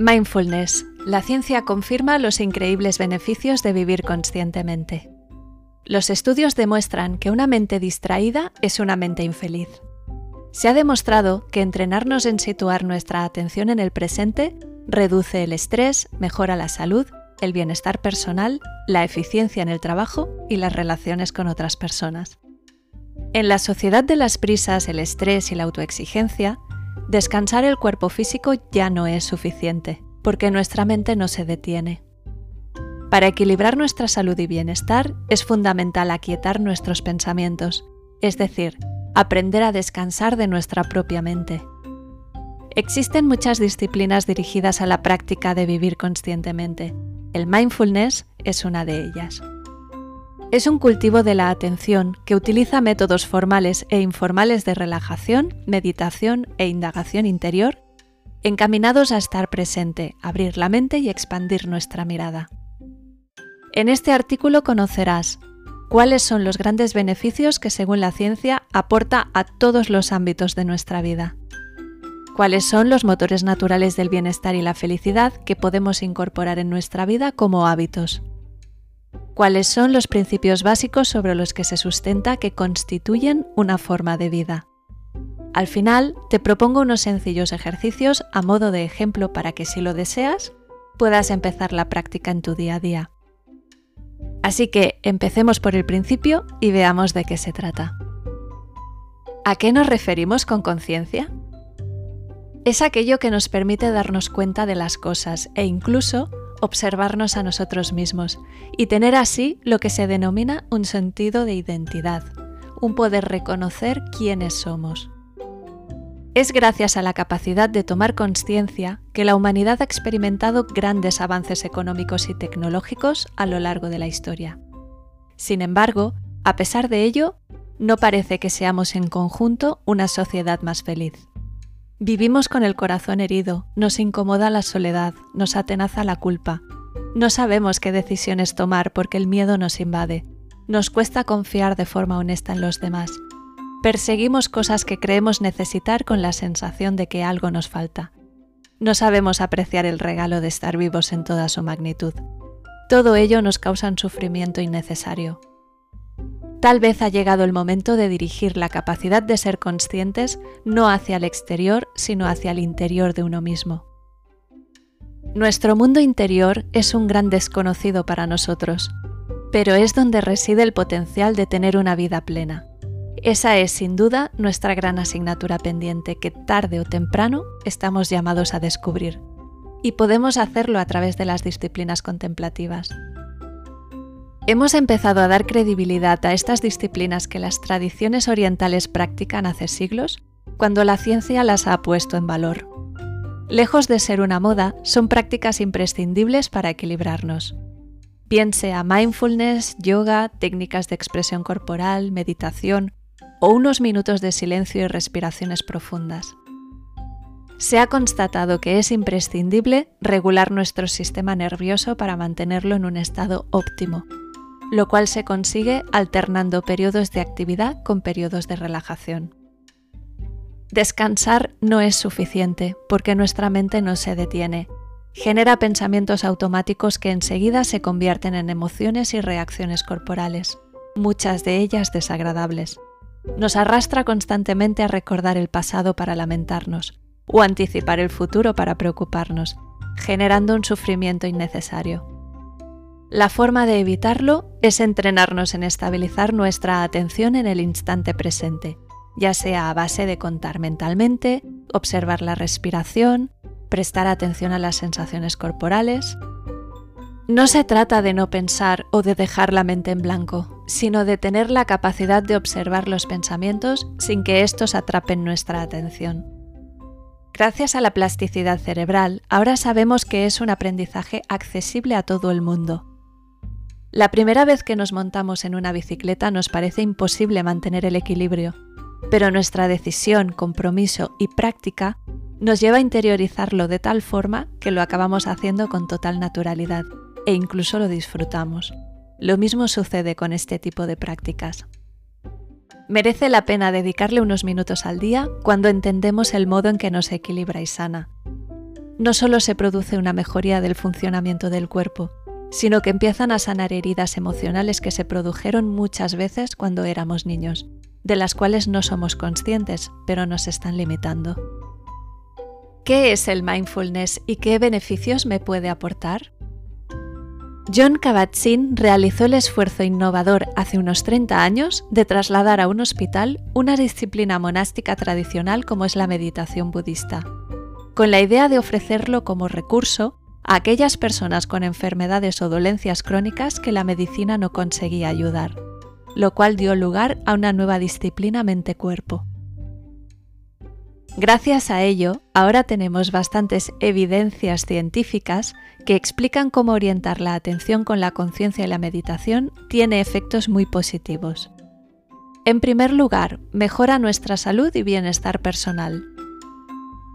Mindfulness. La ciencia confirma los increíbles beneficios de vivir conscientemente. Los estudios demuestran que una mente distraída es una mente infeliz. Se ha demostrado que entrenarnos en situar nuestra atención en el presente reduce el estrés, mejora la salud, el bienestar personal, la eficiencia en el trabajo y las relaciones con otras personas. En la sociedad de las prisas, el estrés y la autoexigencia, descansar el cuerpo físico ya no es suficiente, porque nuestra mente no se detiene. Para equilibrar nuestra salud y bienestar es fundamental aquietar nuestros pensamientos, es decir, aprender a descansar de nuestra propia mente. Existen muchas disciplinas dirigidas a la práctica de vivir conscientemente. El mindfulness es una de ellas. Es un cultivo de la atención que utiliza métodos formales e informales de relajación, meditación e indagación interior, encaminados a estar presente, abrir la mente y expandir nuestra mirada. En este artículo conocerás cuáles son los grandes beneficios que según la ciencia aporta a todos los ámbitos de nuestra vida. Cuáles son los motores naturales del bienestar y la felicidad que podemos incorporar en nuestra vida como hábitos cuáles son los principios básicos sobre los que se sustenta que constituyen una forma de vida. Al final, te propongo unos sencillos ejercicios a modo de ejemplo para que si lo deseas, puedas empezar la práctica en tu día a día. Así que empecemos por el principio y veamos de qué se trata. ¿A qué nos referimos con conciencia? Es aquello que nos permite darnos cuenta de las cosas e incluso observarnos a nosotros mismos y tener así lo que se denomina un sentido de identidad, un poder reconocer quiénes somos. Es gracias a la capacidad de tomar conciencia que la humanidad ha experimentado grandes avances económicos y tecnológicos a lo largo de la historia. Sin embargo, a pesar de ello, no parece que seamos en conjunto una sociedad más feliz. Vivimos con el corazón herido, nos incomoda la soledad, nos atenaza la culpa. No sabemos qué decisiones tomar porque el miedo nos invade. Nos cuesta confiar de forma honesta en los demás. Perseguimos cosas que creemos necesitar con la sensación de que algo nos falta. No sabemos apreciar el regalo de estar vivos en toda su magnitud. Todo ello nos causa un sufrimiento innecesario. Tal vez ha llegado el momento de dirigir la capacidad de ser conscientes no hacia el exterior, sino hacia el interior de uno mismo. Nuestro mundo interior es un gran desconocido para nosotros, pero es donde reside el potencial de tener una vida plena. Esa es sin duda nuestra gran asignatura pendiente que tarde o temprano estamos llamados a descubrir. Y podemos hacerlo a través de las disciplinas contemplativas. Hemos empezado a dar credibilidad a estas disciplinas que las tradiciones orientales practican hace siglos cuando la ciencia las ha puesto en valor. Lejos de ser una moda, son prácticas imprescindibles para equilibrarnos. Piense a mindfulness, yoga, técnicas de expresión corporal, meditación o unos minutos de silencio y respiraciones profundas. Se ha constatado que es imprescindible regular nuestro sistema nervioso para mantenerlo en un estado óptimo lo cual se consigue alternando periodos de actividad con periodos de relajación. Descansar no es suficiente porque nuestra mente no se detiene. Genera pensamientos automáticos que enseguida se convierten en emociones y reacciones corporales, muchas de ellas desagradables. Nos arrastra constantemente a recordar el pasado para lamentarnos o anticipar el futuro para preocuparnos, generando un sufrimiento innecesario. La forma de evitarlo es entrenarnos en estabilizar nuestra atención en el instante presente, ya sea a base de contar mentalmente, observar la respiración, prestar atención a las sensaciones corporales. No se trata de no pensar o de dejar la mente en blanco, sino de tener la capacidad de observar los pensamientos sin que estos atrapen nuestra atención. Gracias a la plasticidad cerebral, ahora sabemos que es un aprendizaje accesible a todo el mundo la primera vez que nos montamos en una bicicleta nos parece imposible mantener el equilibrio, pero nuestra decisión, compromiso y práctica nos lleva a interiorizarlo de tal forma que lo acabamos haciendo con total naturalidad e incluso lo disfrutamos. Lo mismo sucede con este tipo de prácticas. Merece la pena dedicarle unos minutos al día cuando entendemos el modo en que nos equilibra y sana. no solo se produce una mejoría del funcionamiento del cuerpo, sino que empiezan a sanar heridas emocionales que se produjeron muchas veces cuando éramos niños, de las cuales no somos conscientes, pero nos están limitando. ¿Qué es el mindfulness y qué beneficios me puede aportar? John Kabat-Zinn realizó el esfuerzo innovador hace unos 30 años de trasladar a un hospital una disciplina monástica tradicional como es la meditación budista, con la idea de ofrecerlo como recurso a aquellas personas con enfermedades o dolencias crónicas que la medicina no conseguía ayudar, lo cual dio lugar a una nueva disciplina mente-cuerpo. Gracias a ello, ahora tenemos bastantes evidencias científicas que explican cómo orientar la atención con la conciencia y la meditación tiene efectos muy positivos. En primer lugar, mejora nuestra salud y bienestar personal.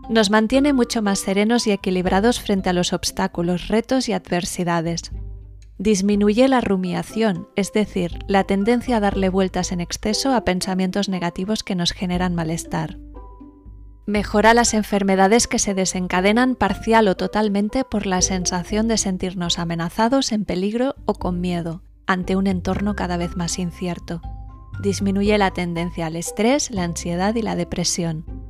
Nos mantiene mucho más serenos y equilibrados frente a los obstáculos, retos y adversidades. Disminuye la rumiación, es decir, la tendencia a darle vueltas en exceso a pensamientos negativos que nos generan malestar. Mejora las enfermedades que se desencadenan parcial o totalmente por la sensación de sentirnos amenazados, en peligro o con miedo ante un entorno cada vez más incierto. Disminuye la tendencia al estrés, la ansiedad y la depresión.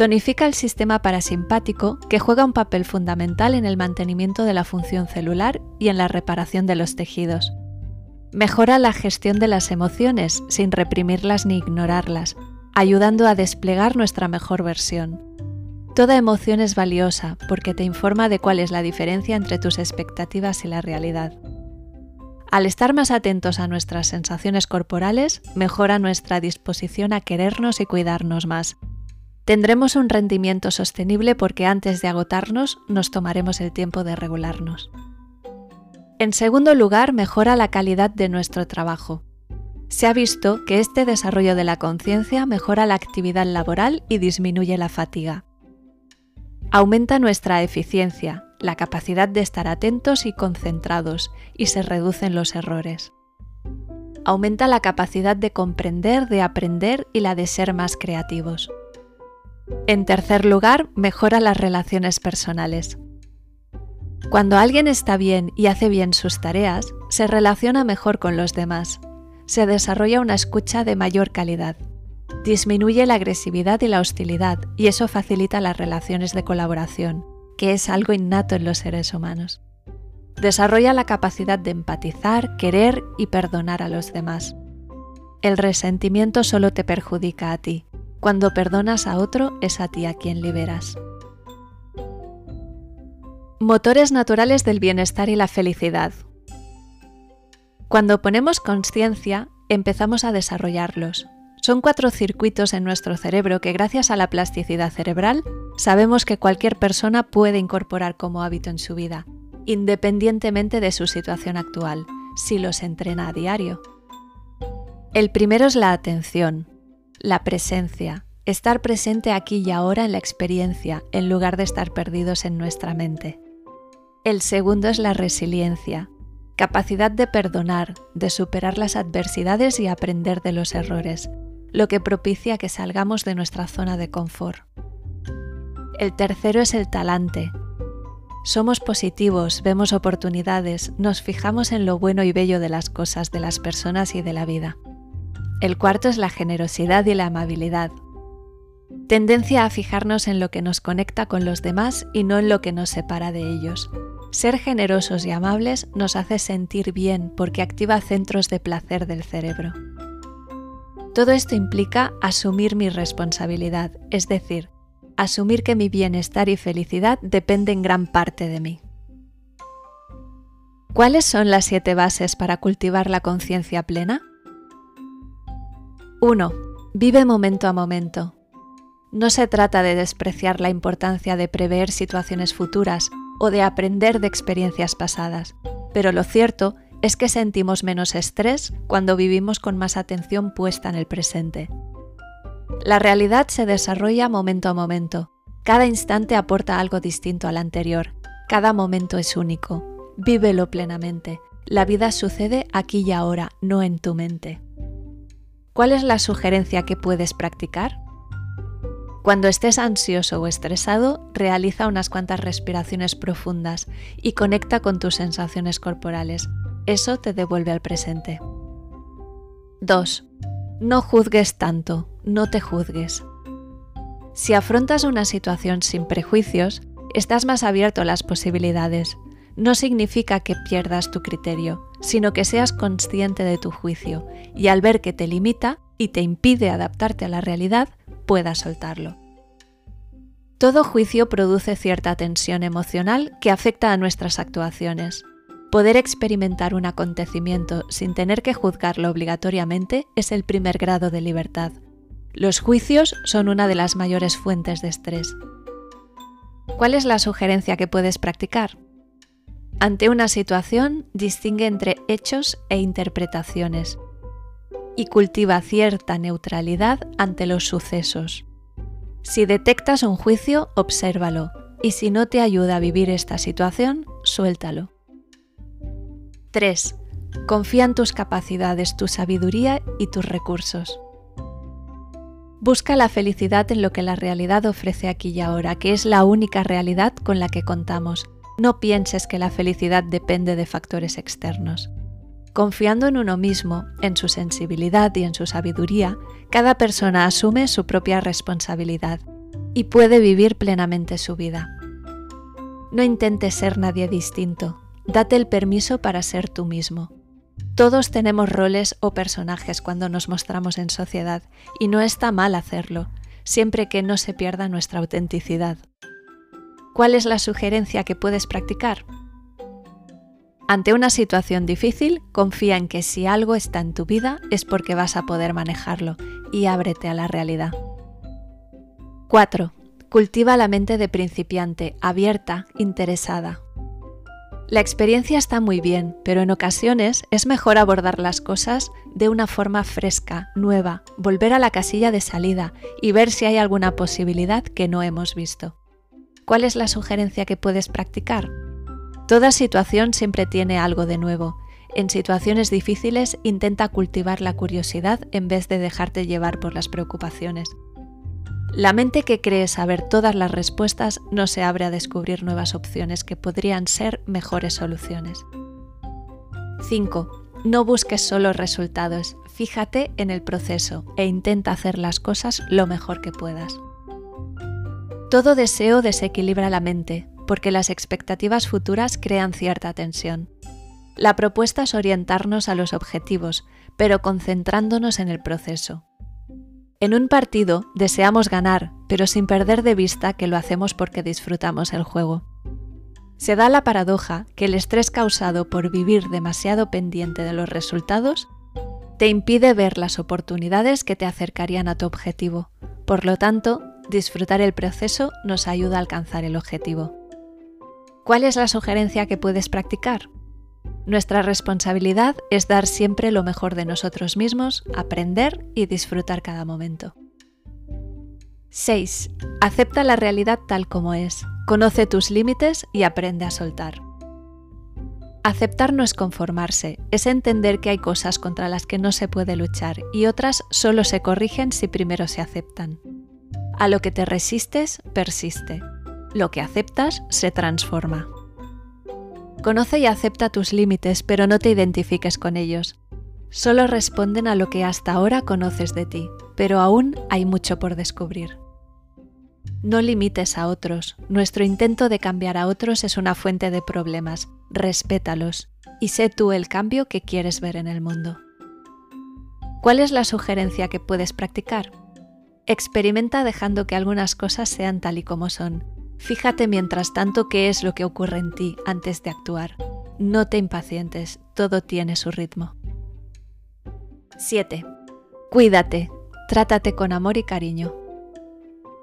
Tonifica el sistema parasimpático que juega un papel fundamental en el mantenimiento de la función celular y en la reparación de los tejidos. Mejora la gestión de las emociones sin reprimirlas ni ignorarlas, ayudando a desplegar nuestra mejor versión. Toda emoción es valiosa porque te informa de cuál es la diferencia entre tus expectativas y la realidad. Al estar más atentos a nuestras sensaciones corporales, mejora nuestra disposición a querernos y cuidarnos más. Tendremos un rendimiento sostenible porque antes de agotarnos nos tomaremos el tiempo de regularnos. En segundo lugar, mejora la calidad de nuestro trabajo se ha visto que este desarrollo de la conciencia mejora la actividad laboral y disminuye la fatiga. Aumenta nuestra eficiencia, la capacidad de estar atentos y concentrados, y se reducen los errores. Aumenta la capacidad de comprender, de aprender y la de ser más creativos. En tercer lugar, mejora las relaciones personales. Cuando alguien está bien y hace bien sus tareas, se relaciona mejor con los demás se desarrolla una escucha de mayor calidad. Disminuye la agresividad y la hostilidad y eso facilita las relaciones de colaboración, que es algo innato en los seres humanos. Desarrolla la capacidad de empatizar, querer y perdonar a los demás. El resentimiento solo te perjudica a ti. Cuando perdonas a otro es a ti a quien liberas. Motores naturales del bienestar y la felicidad, cuando ponemos conciencia, empezamos a desarrollarlos. Son cuatro circuitos en nuestro cerebro que gracias a la plasticidad cerebral sabemos que cualquier persona puede incorporar como hábito en su vida, independientemente de su situación actual, si los entrena a diario. El primero es la atención, la presencia, estar presente aquí y ahora en la experiencia en lugar de estar perdidos en nuestra mente. El segundo es la resiliencia, capacidad de perdonar, de superar las adversidades y aprender de los errores, lo que propicia que salgamos de nuestra zona de confort. El tercero es el talante. Somos positivos, vemos oportunidades, nos fijamos en lo bueno y bello de las cosas, de las personas y de la vida. El cuarto es la generosidad y la amabilidad. Tendencia a fijarnos en lo que nos conecta con los demás y no en lo que nos separa de ellos. Ser generosos y amables nos hace sentir bien porque activa centros de placer del cerebro. Todo esto implica asumir mi responsabilidad, es decir, asumir que mi bienestar y felicidad dependen en gran parte de mí. ¿Cuáles son las siete bases para cultivar la conciencia plena? 1. Vive momento a momento. No se trata de despreciar la importancia de prever situaciones futuras o de aprender de experiencias pasadas, pero lo cierto es que sentimos menos estrés cuando vivimos con más atención puesta en el presente. La realidad se desarrolla momento a momento. Cada instante aporta algo distinto al anterior. Cada momento es único. Vívelo plenamente. La vida sucede aquí y ahora, no en tu mente. ¿Cuál es la sugerencia que puedes practicar? Cuando estés ansioso o estresado, realiza unas cuantas respiraciones profundas y conecta con tus sensaciones corporales. Eso te devuelve al presente. 2. No juzgues tanto, no te juzgues. Si afrontas una situación sin prejuicios, estás más abierto a las posibilidades. No significa que pierdas tu criterio, sino que seas consciente de tu juicio y al ver que te limita y te impide adaptarte a la realidad, puedas soltarlo. Todo juicio produce cierta tensión emocional que afecta a nuestras actuaciones. Poder experimentar un acontecimiento sin tener que juzgarlo obligatoriamente es el primer grado de libertad. Los juicios son una de las mayores fuentes de estrés. ¿Cuál es la sugerencia que puedes practicar? Ante una situación, distingue entre hechos e interpretaciones y cultiva cierta neutralidad ante los sucesos. Si detectas un juicio, obsérvalo y si no te ayuda a vivir esta situación, suéltalo. 3. Confía en tus capacidades, tu sabiduría y tus recursos. Busca la felicidad en lo que la realidad ofrece aquí y ahora, que es la única realidad con la que contamos. No pienses que la felicidad depende de factores externos. Confiando en uno mismo, en su sensibilidad y en su sabiduría, cada persona asume su propia responsabilidad y puede vivir plenamente su vida. No intentes ser nadie distinto, date el permiso para ser tú mismo. Todos tenemos roles o personajes cuando nos mostramos en sociedad y no está mal hacerlo, siempre que no se pierda nuestra autenticidad. ¿Cuál es la sugerencia que puedes practicar? Ante una situación difícil, confía en que si algo está en tu vida es porque vas a poder manejarlo y ábrete a la realidad. 4. Cultiva la mente de principiante, abierta, interesada. La experiencia está muy bien, pero en ocasiones es mejor abordar las cosas de una forma fresca, nueva, volver a la casilla de salida y ver si hay alguna posibilidad que no hemos visto. ¿Cuál es la sugerencia que puedes practicar? Toda situación siempre tiene algo de nuevo. En situaciones difíciles intenta cultivar la curiosidad en vez de dejarte llevar por las preocupaciones. La mente que cree saber todas las respuestas no se abre a descubrir nuevas opciones que podrían ser mejores soluciones. 5. No busques solo resultados, fíjate en el proceso e intenta hacer las cosas lo mejor que puedas. Todo deseo desequilibra la mente, porque las expectativas futuras crean cierta tensión. La propuesta es orientarnos a los objetivos, pero concentrándonos en el proceso. En un partido deseamos ganar, pero sin perder de vista que lo hacemos porque disfrutamos el juego. Se da la paradoja que el estrés causado por vivir demasiado pendiente de los resultados te impide ver las oportunidades que te acercarían a tu objetivo. Por lo tanto, disfrutar el proceso nos ayuda a alcanzar el objetivo. ¿Cuál es la sugerencia que puedes practicar? Nuestra responsabilidad es dar siempre lo mejor de nosotros mismos, aprender y disfrutar cada momento. 6. Acepta la realidad tal como es. Conoce tus límites y aprende a soltar. Aceptar no es conformarse, es entender que hay cosas contra las que no se puede luchar y otras solo se corrigen si primero se aceptan. A lo que te resistes, persiste. Lo que aceptas, se transforma. Conoce y acepta tus límites, pero no te identifiques con ellos. Solo responden a lo que hasta ahora conoces de ti, pero aún hay mucho por descubrir. No limites a otros. Nuestro intento de cambiar a otros es una fuente de problemas. Respétalos y sé tú el cambio que quieres ver en el mundo. ¿Cuál es la sugerencia que puedes practicar? Experimenta dejando que algunas cosas sean tal y como son Fíjate mientras tanto qué es lo que ocurre en ti antes de actuar. No te impacientes, todo tiene su ritmo. 7. Cuídate, trátate con amor y cariño.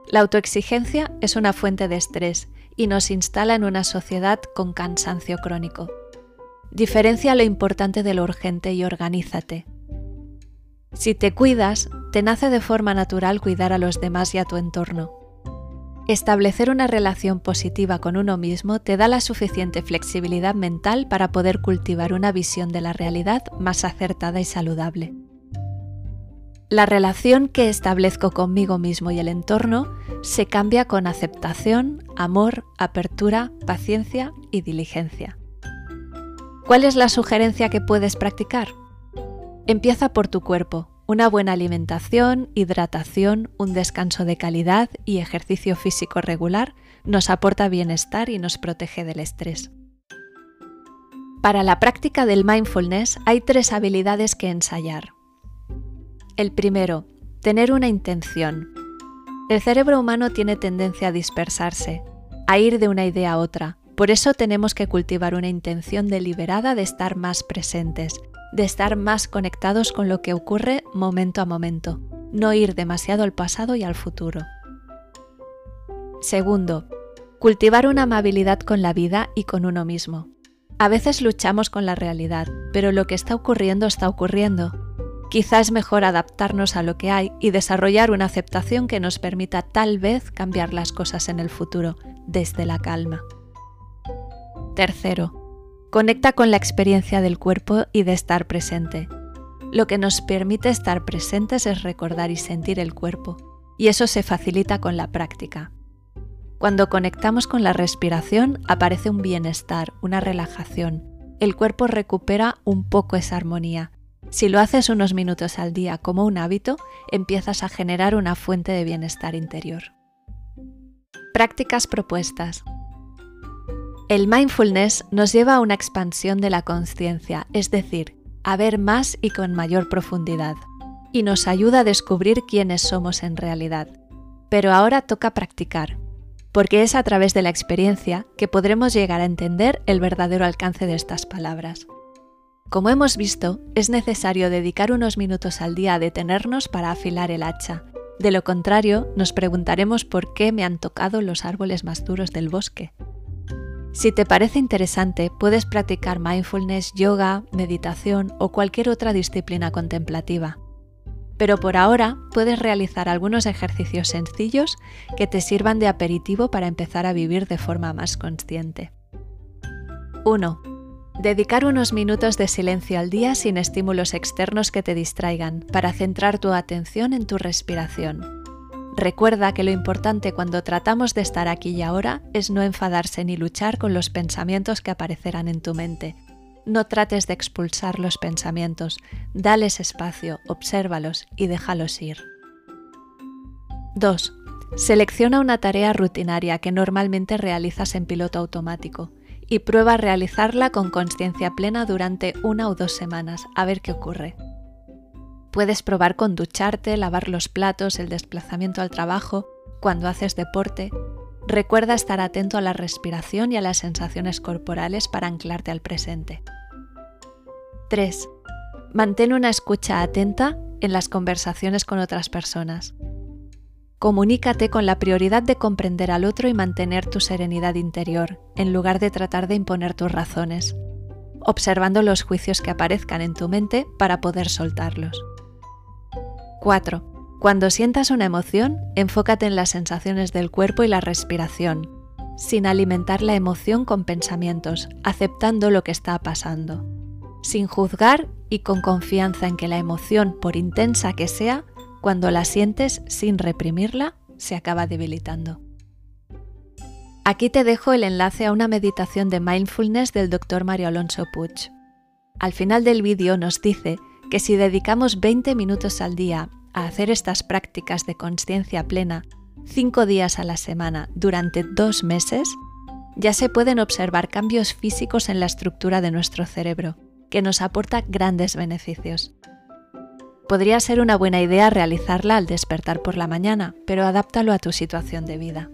La autoexigencia es una fuente de estrés y nos instala en una sociedad con cansancio crónico. Diferencia lo importante de lo urgente y organízate. Si te cuidas, te nace de forma natural cuidar a los demás y a tu entorno. Establecer una relación positiva con uno mismo te da la suficiente flexibilidad mental para poder cultivar una visión de la realidad más acertada y saludable. La relación que establezco conmigo mismo y el entorno se cambia con aceptación, amor, apertura, paciencia y diligencia. ¿Cuál es la sugerencia que puedes practicar? Empieza por tu cuerpo. Una buena alimentación, hidratación, un descanso de calidad y ejercicio físico regular nos aporta bienestar y nos protege del estrés. Para la práctica del mindfulness hay tres habilidades que ensayar. El primero, tener una intención. El cerebro humano tiene tendencia a dispersarse, a ir de una idea a otra. Por eso tenemos que cultivar una intención deliberada de estar más presentes, de estar más conectados con lo que ocurre momento a momento, no ir demasiado al pasado y al futuro. Segundo, cultivar una amabilidad con la vida y con uno mismo. A veces luchamos con la realidad, pero lo que está ocurriendo está ocurriendo. Quizá es mejor adaptarnos a lo que hay y desarrollar una aceptación que nos permita tal vez cambiar las cosas en el futuro desde la calma. Tercero, conecta con la experiencia del cuerpo y de estar presente. Lo que nos permite estar presentes es recordar y sentir el cuerpo, y eso se facilita con la práctica. Cuando conectamos con la respiración aparece un bienestar, una relajación. El cuerpo recupera un poco esa armonía. Si lo haces unos minutos al día como un hábito, empiezas a generar una fuente de bienestar interior. Prácticas propuestas. El mindfulness nos lleva a una expansión de la conciencia, es decir, a ver más y con mayor profundidad, y nos ayuda a descubrir quiénes somos en realidad. Pero ahora toca practicar, porque es a través de la experiencia que podremos llegar a entender el verdadero alcance de estas palabras. Como hemos visto, es necesario dedicar unos minutos al día a detenernos para afilar el hacha. De lo contrario, nos preguntaremos por qué me han tocado los árboles más duros del bosque. Si te parece interesante, puedes practicar mindfulness, yoga, meditación o cualquier otra disciplina contemplativa pero por ahora puedes realizar algunos ejercicios sencillos que te sirvan de aperitivo para empezar a vivir de forma más consciente. 1. Dedicar unos minutos de silencio al día sin estímulos externos que te distraigan para centrar tu atención en tu respiración. Recuerda que lo importante cuando tratamos de estar aquí y ahora es no enfadarse ni luchar con los pensamientos que aparecerán en tu mente, no trates de expulsar los pensamientos, dales espacio, obsérvalos y déjalos ir. 2. Selecciona una tarea rutinaria que normalmente realizas en piloto automático y prueba a realizarla con conciencia plena durante una o dos semanas a ver qué ocurre. Puedes probar con ducharte, lavar los platos, el desplazamiento al trabajo, cuando haces deporte. Recuerda estar atento a la respiración y a las sensaciones corporales para anclarte al presente. 3. Mantén una escucha atenta en las conversaciones con otras personas. Comunícate con la prioridad de comprender al otro y mantener tu serenidad interior, en lugar de tratar de imponer tus razones, observando los juicios que aparezcan en tu mente para poder soltarlos. 4. Cuando sientas una emoción, enfócate en las sensaciones del cuerpo y la respiración, sin alimentar la emoción con pensamientos, aceptando lo que está pasando sin juzgar y con confianza en que la emoción, por intensa que sea, cuando la sientes sin reprimirla, se acaba debilitando. Aquí te dejo el enlace a una meditación de mindfulness del Dr. Mario Alonso Puig. Al final del vídeo nos dice que si dedicamos 20 minutos al día a hacer estas prácticas de conciencia plena, 5 días a la semana durante dos meses, ya se pueden observar cambios físicos en la estructura de nuestro cerebro que nos aporta grandes beneficios. Podría ser una buena idea realizarla al despertar por la mañana, pero adáptalo a tu situación de vida.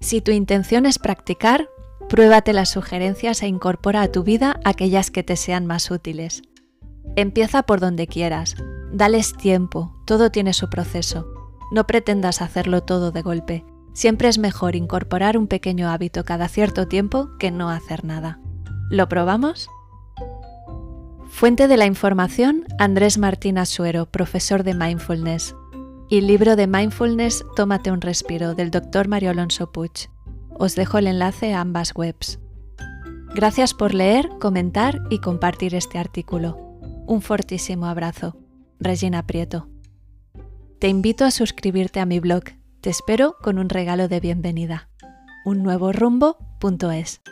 Si tu intención es practicar, pruébate las sugerencias e incorpora a tu vida aquellas que te sean más útiles. Empieza por donde quieras, dales tiempo, todo tiene su proceso. No pretendas hacerlo todo de golpe. Siempre es mejor incorporar un pequeño hábito cada cierto tiempo que no hacer nada. ¿Lo probamos? Fuente de la información, Andrés Martín Asuero, profesor de Mindfulness. Y libro de Mindfulness, Tómate un respiro, del Dr. Mario Alonso Puig. Os dejo el enlace a ambas webs. Gracias por leer, comentar y compartir este artículo. Un fortísimo abrazo. Regina Prieto. Te invito a suscribirte a mi blog. Te espero con un regalo de bienvenida. Un nuevo rumbo.es.